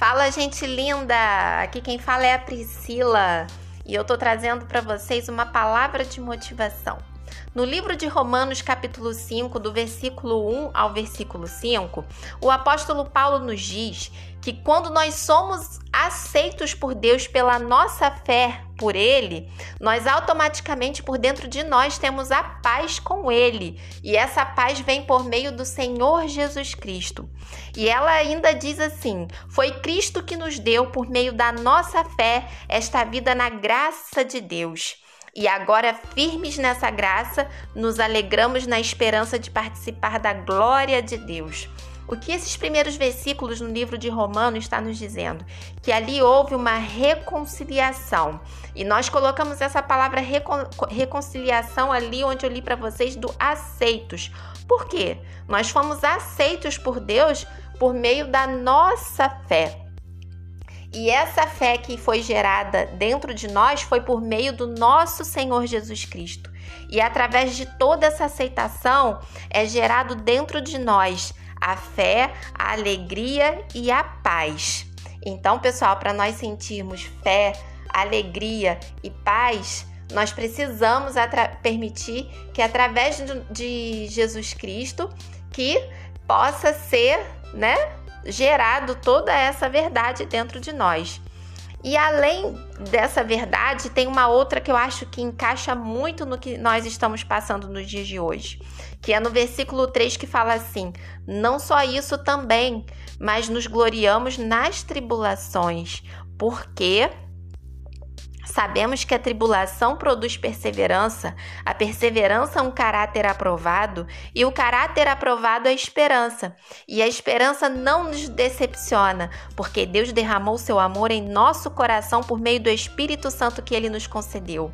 Fala, gente linda! Aqui quem fala é a Priscila e eu tô trazendo para vocês uma palavra de motivação. No livro de Romanos, capítulo 5, do versículo 1 ao versículo 5, o apóstolo Paulo nos diz que quando nós somos aceitos por Deus pela nossa fé por Ele, nós automaticamente por dentro de nós temos a paz com Ele. E essa paz vem por meio do Senhor Jesus Cristo. E ela ainda diz assim: Foi Cristo que nos deu, por meio da nossa fé, esta vida na graça de Deus. E agora, firmes nessa graça, nos alegramos na esperança de participar da glória de Deus. O que esses primeiros versículos no livro de Romanos está nos dizendo? Que ali houve uma reconciliação. E nós colocamos essa palavra recon reconciliação ali onde eu li para vocês do aceitos. Por quê? Nós fomos aceitos por Deus por meio da nossa fé. E essa fé que foi gerada dentro de nós foi por meio do nosso Senhor Jesus Cristo. E através de toda essa aceitação é gerado dentro de nós a fé, a alegria e a paz. Então, pessoal, para nós sentirmos fé, alegria e paz, nós precisamos permitir que através de Jesus Cristo que possa ser, né, gerado toda essa verdade dentro de nós. E além dessa verdade, tem uma outra que eu acho que encaixa muito no que nós estamos passando nos dias de hoje, que é no versículo 3 que fala assim: Não só isso também, mas nos gloriamos nas tribulações, porque Sabemos que a tribulação produz perseverança, a perseverança é um caráter aprovado, e o caráter aprovado é a esperança. E a esperança não nos decepciona, porque Deus derramou seu amor em nosso coração por meio do Espírito Santo que ele nos concedeu.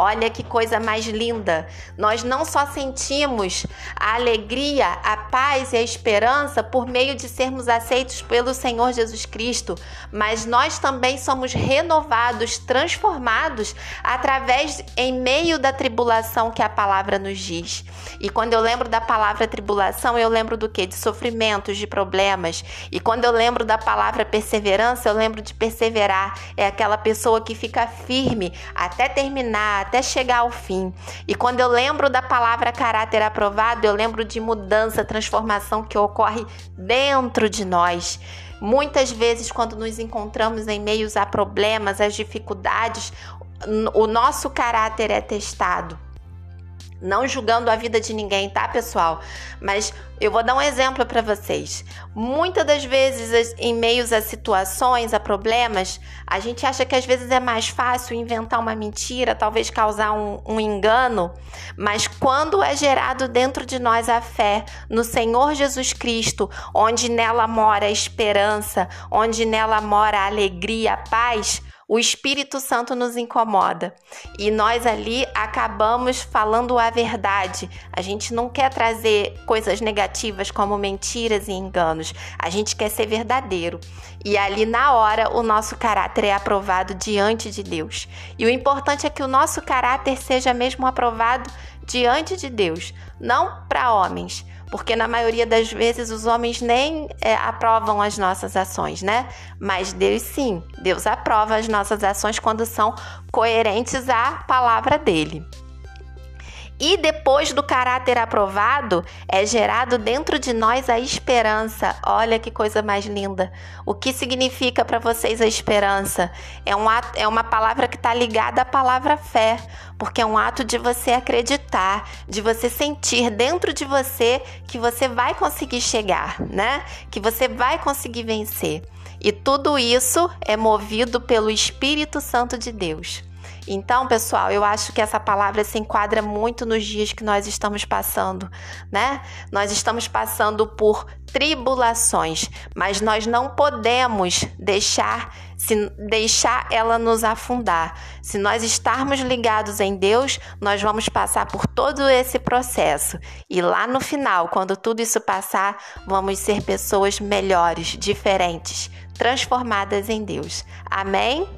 Olha que coisa mais linda! Nós não só sentimos a alegria, a paz e a esperança por meio de sermos aceitos pelo Senhor Jesus Cristo, mas nós também somos renovados, transformados através em meio da tribulação que a palavra nos diz. E quando eu lembro da palavra tribulação, eu lembro do que? De sofrimentos, de problemas. E quando eu lembro da palavra perseverança, eu lembro de perseverar. É aquela pessoa que fica firme até terminar, até chegar ao fim. E quando eu lembro da palavra caráter aprovado, eu lembro de mudança, transformação que ocorre dentro de nós. Muitas vezes, quando nos encontramos em meios a problemas, as dificuldades, o nosso caráter é testado. Não julgando a vida de ninguém, tá, pessoal? Mas eu vou dar um exemplo para vocês. Muitas das vezes, em meios a situações, a problemas, a gente acha que às vezes é mais fácil inventar uma mentira, talvez causar um, um engano, mas quando é gerado dentro de nós a fé no Senhor Jesus Cristo, onde nela mora a esperança, onde nela mora a alegria, a paz, o Espírito Santo nos incomoda e nós ali acabamos falando a verdade. A gente não quer trazer coisas negativas como mentiras e enganos. A gente quer ser verdadeiro. E ali na hora o nosso caráter é aprovado diante de Deus. E o importante é que o nosso caráter seja mesmo aprovado diante de Deus, não para homens, porque na maioria das vezes os homens nem é, aprovam as nossas ações, né? Mas Deus sim, Deus aprova as nossas ações quando são coerentes à palavra dele. E depois do caráter aprovado, é gerado dentro de nós a esperança. Olha que coisa mais linda. O que significa para vocês a esperança? É, um ato, é uma palavra que está ligada à palavra fé, porque é um ato de você acreditar, de você sentir dentro de você que você vai conseguir chegar, né? Que você vai conseguir vencer. E tudo isso é movido pelo Espírito Santo de Deus. Então, pessoal, eu acho que essa palavra se enquadra muito nos dias que nós estamos passando, né? Nós estamos passando por tribulações, mas nós não podemos deixar se deixar ela nos afundar. Se nós estarmos ligados em Deus, nós vamos passar por todo esse processo. E lá no final, quando tudo isso passar, vamos ser pessoas melhores, diferentes, transformadas em Deus. Amém?